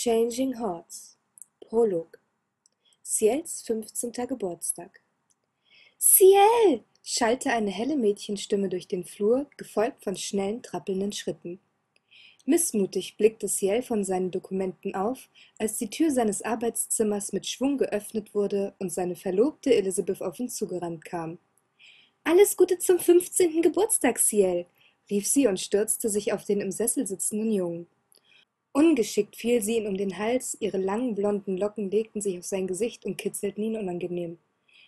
Changing Hearts Prolog Ciels 15. Geburtstag Ciel! schallte eine helle Mädchenstimme durch den Flur, gefolgt von schnellen, trappelnden Schritten. Missmutig blickte Ciel von seinen Dokumenten auf, als die Tür seines Arbeitszimmers mit Schwung geöffnet wurde und seine Verlobte Elizabeth auf ihn zugerannt kam. Alles Gute zum 15. Geburtstag, Ciel! rief sie und stürzte sich auf den im Sessel sitzenden Jungen. Ungeschickt fiel sie ihm um den Hals, ihre langen blonden Locken legten sich auf sein Gesicht und kitzelten ihn unangenehm.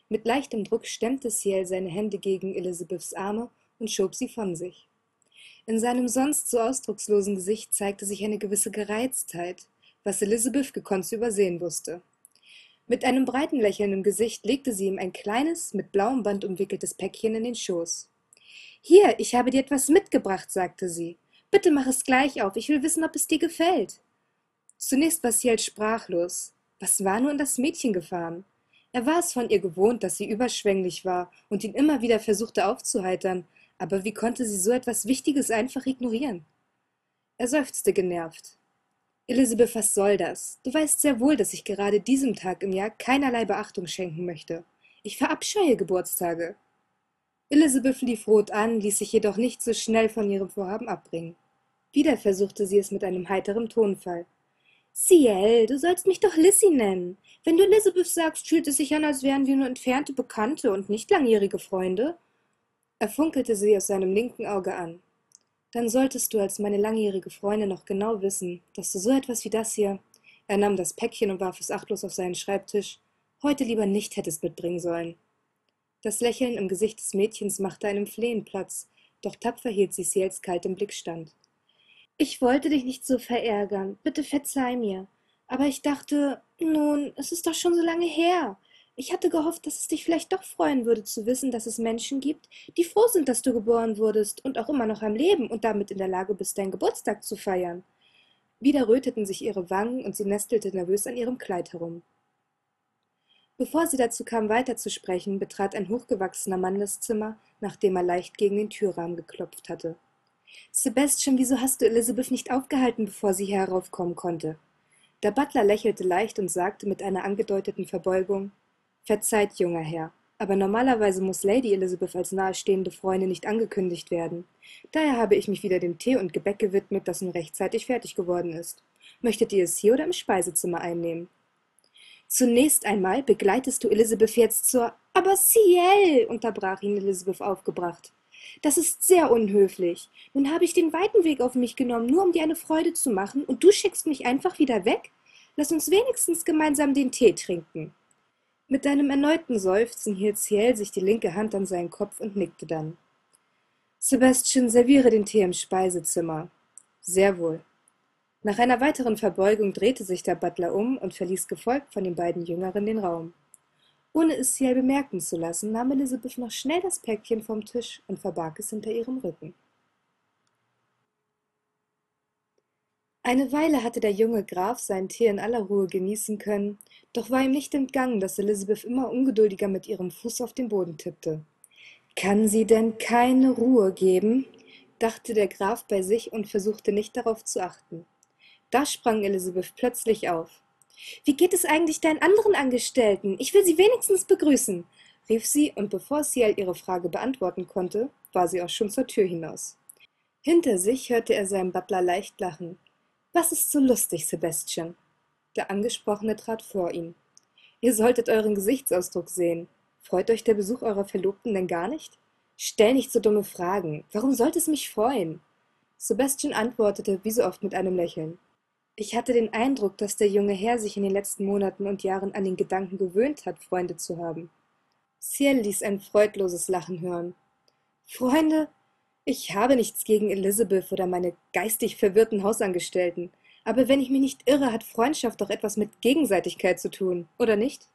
Mit leichtem Druck stemmte Ciel seine Hände gegen Elizabeths Arme und schob sie von sich. In seinem sonst so ausdruckslosen Gesicht zeigte sich eine gewisse Gereiztheit, was Elizabeth gekonnt zu übersehen wusste. Mit einem breiten Lächeln im Gesicht legte sie ihm ein kleines, mit blauem Band umwickeltes Päckchen in den Schoß. Hier, ich habe dir etwas mitgebracht, sagte sie. Bitte mach es gleich auf, ich will wissen, ob es dir gefällt. Zunächst war Ciel sprachlos. Was war nur in das Mädchen gefahren? Er war es von ihr gewohnt, dass sie überschwänglich war und ihn immer wieder versuchte aufzuheitern, aber wie konnte sie so etwas Wichtiges einfach ignorieren? Er seufzte genervt. Elizabeth, was soll das? Du weißt sehr wohl, dass ich gerade diesem Tag im Jahr keinerlei Beachtung schenken möchte. Ich verabscheue Geburtstage. Elizabeth lief rot an, ließ sich jedoch nicht so schnell von ihrem Vorhaben abbringen. Wieder versuchte sie es mit einem heiteren Tonfall. Ciel, du sollst mich doch Lissy nennen. Wenn du Elizabeth sagst, fühlt es sich an, als wären wir nur entfernte Bekannte und nicht langjährige Freunde. Er funkelte sie aus seinem linken Auge an. Dann solltest du als meine langjährige Freundin noch genau wissen, dass du so etwas wie das hier, er nahm das Päckchen und warf es achtlos auf seinen Schreibtisch, heute lieber nicht hättest mitbringen sollen. Das Lächeln im Gesicht des Mädchens machte einem Flehen Platz, doch tapfer hielt sie Ciels kaltem Blick stand. Ich wollte dich nicht so verärgern, bitte verzeih mir. Aber ich dachte, nun, es ist doch schon so lange her. Ich hatte gehofft, dass es dich vielleicht doch freuen würde zu wissen, dass es Menschen gibt, die froh sind, dass du geboren wurdest und auch immer noch am Leben und damit in der Lage bist, deinen Geburtstag zu feiern. Wieder röteten sich ihre Wangen und sie nestelte nervös an ihrem Kleid herum. Bevor sie dazu kam, weiterzusprechen, betrat ein hochgewachsener Mann das Zimmer, nachdem er leicht gegen den Türrahmen geklopft hatte. Sebastian, wieso hast du Elizabeth nicht aufgehalten, bevor sie hier heraufkommen konnte? Der Butler lächelte leicht und sagte mit einer angedeuteten Verbeugung Verzeiht, junger Herr, aber normalerweise muss Lady Elizabeth als nahestehende Freundin nicht angekündigt werden. Daher habe ich mich wieder dem Tee und Gebäck gewidmet, das nun rechtzeitig fertig geworden ist. Möchtet ihr es hier oder im Speisezimmer einnehmen? Zunächst einmal begleitest du Elizabeth jetzt zur Aber Ciel, unterbrach ihn Elizabeth aufgebracht. Das ist sehr unhöflich. Nun habe ich den weiten Weg auf mich genommen, nur um dir eine Freude zu machen, und du schickst mich einfach wieder weg? Lass uns wenigstens gemeinsam den Tee trinken. Mit einem erneuten Seufzen hielt Ciel sich die linke Hand an seinen Kopf und nickte dann. Sebastian, serviere den Tee im Speisezimmer. Sehr wohl. Nach einer weiteren Verbeugung drehte sich der Butler um und verließ gefolgt von den beiden Jüngeren den Raum. Ohne es Ciel bemerken zu lassen, nahm Elizabeth noch schnell das Päckchen vom Tisch und verbarg es hinter ihrem Rücken. Eine Weile hatte der junge Graf seinen Tee in aller Ruhe genießen können, doch war ihm nicht entgangen, dass Elizabeth immer ungeduldiger mit ihrem Fuß auf den Boden tippte. Kann sie denn keine Ruhe geben? dachte der Graf bei sich und versuchte nicht darauf zu achten. Da sprang Elizabeth plötzlich auf. Wie geht es eigentlich deinen anderen Angestellten? Ich will sie wenigstens begrüßen, rief sie, und bevor Ciel ihre Frage beantworten konnte, war sie auch schon zur Tür hinaus. Hinter sich hörte er seinen Butler leicht lachen. Was ist so lustig, Sebastian? Der Angesprochene trat vor ihn. Ihr solltet euren Gesichtsausdruck sehen. Freut euch der Besuch eurer Verlobten denn gar nicht? Stell nicht so dumme Fragen. Warum sollte es mich freuen? Sebastian antwortete wie so oft mit einem Lächeln. Ich hatte den Eindruck, dass der junge Herr sich in den letzten Monaten und Jahren an den Gedanken gewöhnt hat, Freunde zu haben. Ciel ließ ein freudloses Lachen hören. Freunde? Ich habe nichts gegen Elizabeth oder meine geistig verwirrten Hausangestellten, aber wenn ich mich nicht irre, hat Freundschaft doch etwas mit Gegenseitigkeit zu tun, oder nicht?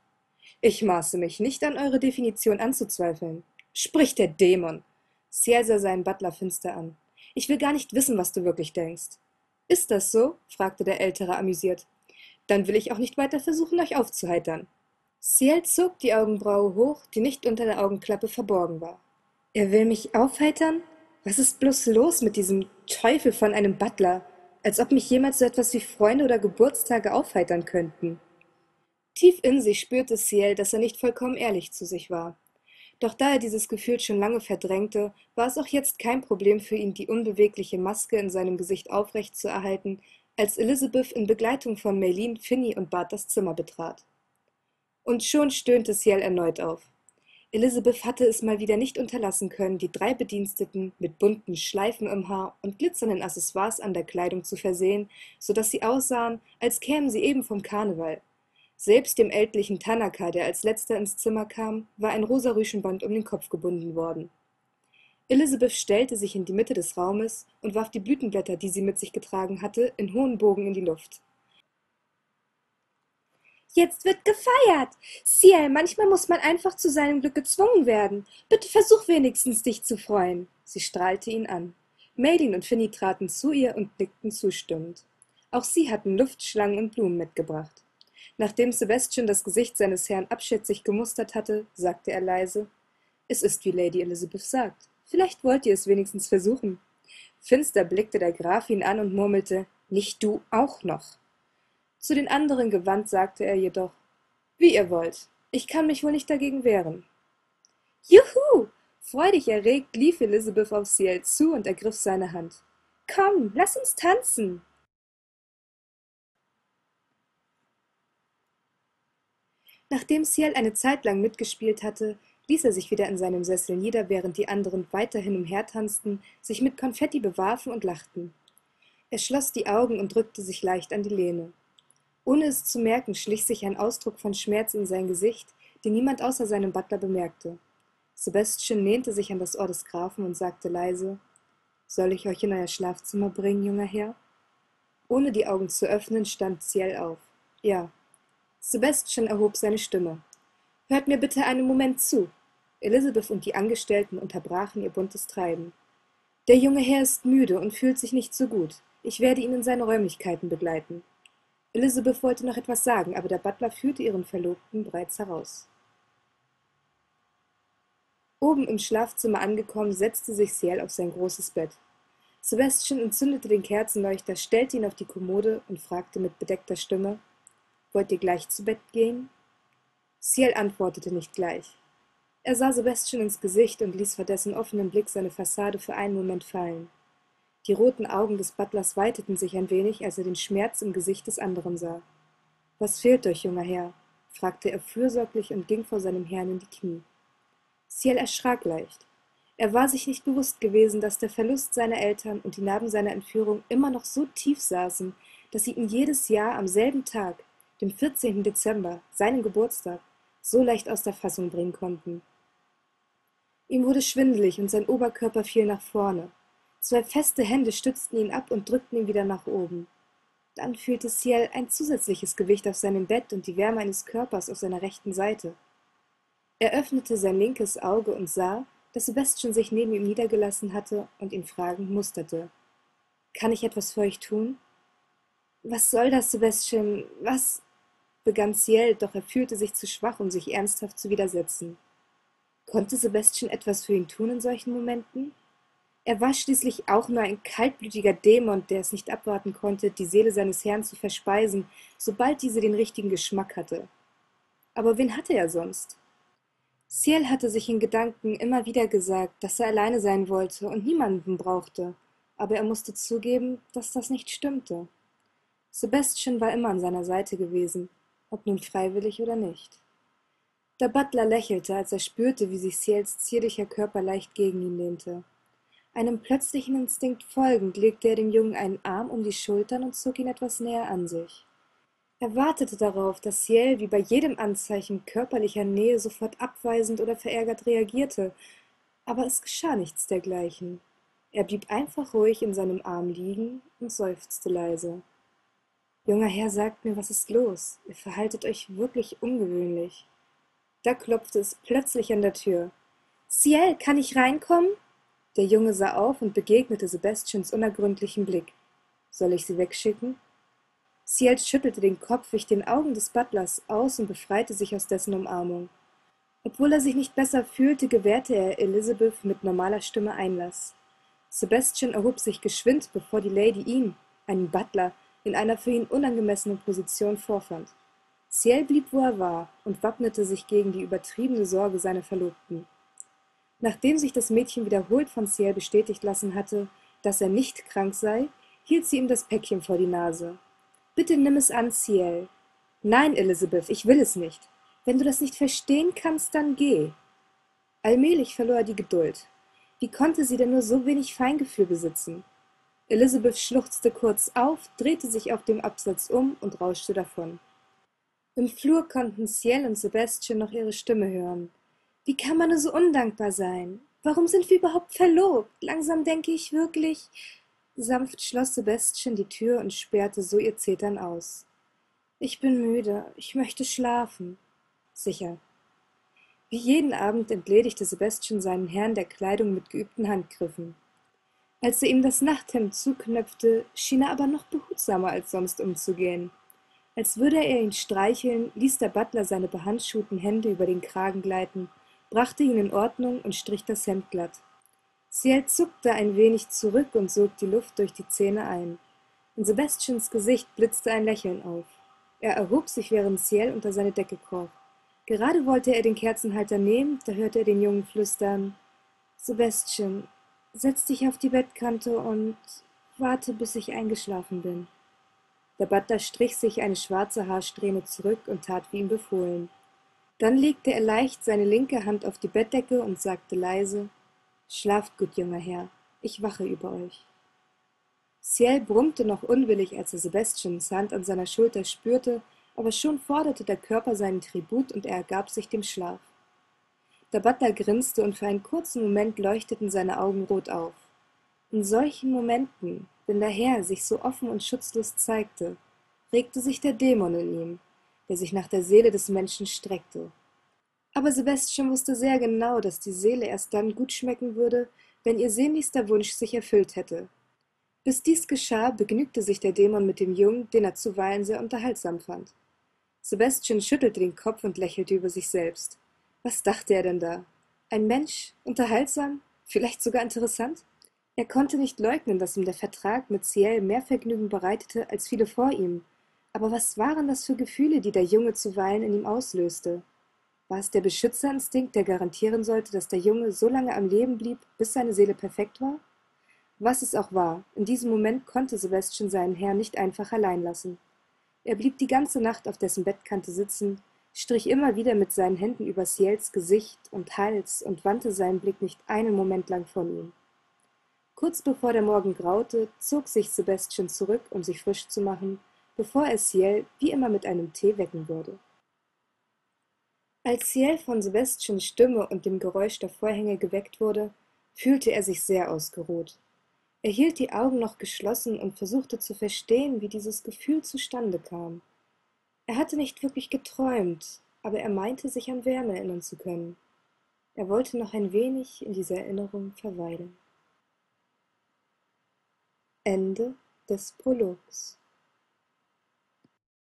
Ich maße mich nicht an eure Definition anzuzweifeln. Sprich der Dämon! Ciel sah seinen Butler finster an. Ich will gar nicht wissen, was du wirklich denkst. Ist das so? fragte der Ältere amüsiert. Dann will ich auch nicht weiter versuchen, euch aufzuheitern. Ciel zog die Augenbraue hoch, die nicht unter der Augenklappe verborgen war. Er will mich aufheitern? Was ist bloß los mit diesem Teufel von einem Butler? Als ob mich jemals so etwas wie Freunde oder Geburtstage aufheitern könnten. Tief in sich spürte Ciel, dass er nicht vollkommen ehrlich zu sich war. Doch da er dieses Gefühl schon lange verdrängte, war es auch jetzt kein Problem für ihn, die unbewegliche Maske in seinem Gesicht aufrecht zu erhalten, als Elizabeth in Begleitung von Maylene, Finny und Bart das Zimmer betrat. Und schon stöhnte Ciel erneut auf. Elizabeth hatte es mal wieder nicht unterlassen können, die drei Bediensteten mit bunten Schleifen im Haar und glitzernden Accessoires an der Kleidung zu versehen, so dass sie aussahen, als kämen sie eben vom Karneval. Selbst dem ältlichen Tanaka, der als letzter ins Zimmer kam, war ein rosa Rüschenband um den Kopf gebunden worden. Elizabeth stellte sich in die Mitte des Raumes und warf die Blütenblätter, die sie mit sich getragen hatte, in hohen Bogen in die Luft. Jetzt wird gefeiert. Ciel, manchmal muss man einfach zu seinem Glück gezwungen werden. Bitte versuch wenigstens, dich zu freuen. Sie strahlte ihn an. Madeline und Finny traten zu ihr und nickten zustimmend. Auch sie hatten Luftschlangen und Blumen mitgebracht. Nachdem Sebastian das Gesicht seines Herrn abschätzig gemustert hatte, sagte er leise, es ist wie Lady Elizabeth sagt. Vielleicht wollt ihr es wenigstens versuchen. Finster blickte der Graf ihn an und murmelte, nicht du auch noch. Zu den anderen gewandt sagte er jedoch, wie ihr wollt, ich kann mich wohl nicht dagegen wehren. Juhu! Freudig erregt lief Elizabeth auf Ciel zu und ergriff seine Hand. Komm, lass uns tanzen! Nachdem Ciel eine Zeit lang mitgespielt hatte, ließ er sich wieder in seinem Sessel nieder, während die anderen weiterhin umhertanzten, sich mit Konfetti bewarfen und lachten. Er schloss die Augen und drückte sich leicht an die Lehne. Ohne es zu merken, schlich sich ein Ausdruck von Schmerz in sein Gesicht, den niemand außer seinem Butler bemerkte. Sebastian lehnte sich an das Ohr des Grafen und sagte leise Soll ich euch in euer Schlafzimmer bringen, junger Herr? Ohne die Augen zu öffnen, stand Ciel auf. Ja. Sebastian erhob seine Stimme. Hört mir bitte einen Moment zu. Elizabeth und die Angestellten unterbrachen ihr buntes Treiben. Der junge Herr ist müde und fühlt sich nicht so gut. Ich werde ihn in seine Räumlichkeiten begleiten. Elizabeth wollte noch etwas sagen, aber der Butler führte ihren Verlobten bereits heraus. Oben im Schlafzimmer angekommen, setzte sich Ciel auf sein großes Bett. Sebastian entzündete den Kerzenleuchter, stellte ihn auf die Kommode und fragte mit bedeckter Stimme, Wollt ihr gleich zu Bett gehen? Ciel antwortete nicht gleich. Er sah Sebastian ins Gesicht und ließ vor dessen offenem Blick seine Fassade für einen Moment fallen. Die roten Augen des Butlers weiteten sich ein wenig, als er den Schmerz im Gesicht des anderen sah. Was fehlt euch, junger Herr? fragte er fürsorglich und ging vor seinem Herrn in die Knie. Ciel erschrak leicht. Er war sich nicht bewusst gewesen, dass der Verlust seiner Eltern und die Narben seiner Entführung immer noch so tief saßen, dass sie ihn jedes Jahr am selben Tag, dem 14. Dezember, seinen Geburtstag, so leicht aus der Fassung bringen konnten. Ihm wurde schwindelig und sein Oberkörper fiel nach vorne. Zwei feste Hände stützten ihn ab und drückten ihn wieder nach oben. Dann fühlte Ciel ein zusätzliches Gewicht auf seinem Bett und die Wärme eines Körpers auf seiner rechten Seite. Er öffnete sein linkes Auge und sah, dass Sebastian sich neben ihm niedergelassen hatte und ihn fragend musterte. Kann ich etwas für euch tun? Was soll das, Sebastian? Was? begann Ciel, doch er fühlte sich zu schwach, um sich ernsthaft zu widersetzen. Konnte Sebastian etwas für ihn tun in solchen Momenten? Er war schließlich auch nur ein kaltblütiger Dämon, der es nicht abwarten konnte, die Seele seines Herrn zu verspeisen, sobald diese den richtigen Geschmack hatte. Aber wen hatte er sonst? Ciel hatte sich in Gedanken immer wieder gesagt, dass er alleine sein wollte und niemanden brauchte, aber er musste zugeben, dass das nicht stimmte. Sebastian war immer an seiner Seite gewesen, ob nun freiwillig oder nicht. Der Butler lächelte, als er spürte, wie sich Ciels zierlicher Körper leicht gegen ihn lehnte. Einem plötzlichen Instinkt folgend legte er dem Jungen einen Arm um die Schultern und zog ihn etwas näher an sich. Er wartete darauf, dass Ciel wie bei jedem Anzeichen körperlicher Nähe sofort abweisend oder verärgert reagierte, aber es geschah nichts dergleichen. Er blieb einfach ruhig in seinem Arm liegen und seufzte leise. Junger Herr, sagt mir, was ist los? Ihr verhaltet euch wirklich ungewöhnlich. Da klopfte es plötzlich an der Tür. Ciel, kann ich reinkommen? Der Junge sah auf und begegnete Sebastians unergründlichen Blick. Soll ich sie wegschicken? Ciel schüttelte den Kopf wich den Augen des Butlers aus und befreite sich aus dessen Umarmung. Obwohl er sich nicht besser fühlte, gewährte er Elizabeth mit normaler Stimme Einlass. Sebastian erhob sich geschwind, bevor die Lady ihn, einen Butler, in einer für ihn unangemessenen Position vorfand. Ciel blieb, wo er war, und wappnete sich gegen die übertriebene Sorge seiner Verlobten. Nachdem sich das Mädchen wiederholt von Ciel bestätigt lassen hatte, dass er nicht krank sei, hielt sie ihm das Päckchen vor die Nase. Bitte nimm es an, Ciel. Nein, Elizabeth, ich will es nicht. Wenn du das nicht verstehen kannst, dann geh. Allmählich verlor er die Geduld. Wie konnte sie denn nur so wenig Feingefühl besitzen? Elizabeth schluchzte kurz auf, drehte sich auf dem Absatz um und rauschte davon. Im Flur konnten Ciel und Sebastian noch ihre Stimme hören. Wie kann man nur so undankbar sein? Warum sind wir überhaupt verlobt? Langsam denke ich wirklich. Sanft schloss Sebastian die Tür und sperrte so ihr Zetern aus. Ich bin müde, ich möchte schlafen. Sicher. Wie jeden Abend entledigte Sebastian seinen Herrn der Kleidung mit geübten Handgriffen. Als er ihm das Nachthemd zuknöpfte, schien er aber noch behutsamer als sonst umzugehen. Als würde er ihn streicheln, ließ der Butler seine behandschuhten Hände über den Kragen gleiten, brachte ihn in Ordnung und strich das Hemd glatt. Ciel zuckte ein wenig zurück und sog die Luft durch die Zähne ein. In Sebastians Gesicht blitzte ein Lächeln auf. Er erhob sich, während Ciel unter seine Decke kroch. Gerade wollte er den Kerzenhalter nehmen, da hörte er den Jungen flüstern Sebastian, Setz dich auf die Bettkante und warte, bis ich eingeschlafen bin. Der Butler strich sich eine schwarze Haarsträhne zurück und tat wie ihm befohlen. Dann legte er leicht seine linke Hand auf die Bettdecke und sagte leise Schlaft gut, junger Herr, ich wache über euch. Ciel brummte noch unwillig, als er Sebastians Hand an seiner Schulter spürte, aber schon forderte der Körper seinen Tribut und er ergab sich dem Schlaf. Der Butler grinste und für einen kurzen Moment leuchteten seine Augen rot auf. In solchen Momenten, wenn der Herr sich so offen und schutzlos zeigte, regte sich der Dämon in ihm, der sich nach der Seele des Menschen streckte. Aber Sebastian wusste sehr genau, dass die Seele erst dann gut schmecken würde, wenn ihr sehnlichster Wunsch sich erfüllt hätte. Bis dies geschah, begnügte sich der Dämon mit dem Jungen, den er zuweilen sehr unterhaltsam fand. Sebastian schüttelte den Kopf und lächelte über sich selbst. Was dachte er denn da? Ein Mensch, unterhaltsam, vielleicht sogar interessant? Er konnte nicht leugnen, dass ihm der Vertrag mit Ciel mehr Vergnügen bereitete als viele vor ihm. Aber was waren das für Gefühle, die der Junge zuweilen in ihm auslöste? War es der Beschützerinstinkt, der garantieren sollte, dass der Junge so lange am Leben blieb, bis seine Seele perfekt war? Was es auch war, in diesem Moment konnte Sebastian seinen Herrn nicht einfach allein lassen. Er blieb die ganze Nacht auf dessen Bettkante sitzen, strich immer wieder mit seinen Händen über Ciels Gesicht und Hals und wandte seinen Blick nicht einen Moment lang von ihm. Kurz bevor der Morgen graute, zog sich Sebastian zurück, um sich frisch zu machen, bevor er Ciel wie immer mit einem Tee wecken würde. Als Ciel von Sebastians Stimme und dem Geräusch der Vorhänge geweckt wurde, fühlte er sich sehr ausgeruht. Er hielt die Augen noch geschlossen und versuchte zu verstehen, wie dieses Gefühl zustande kam. Er hatte nicht wirklich geträumt, aber er meinte, sich an Wärme erinnern zu können. Er wollte noch ein wenig in dieser Erinnerung verweilen. Ende des Prologs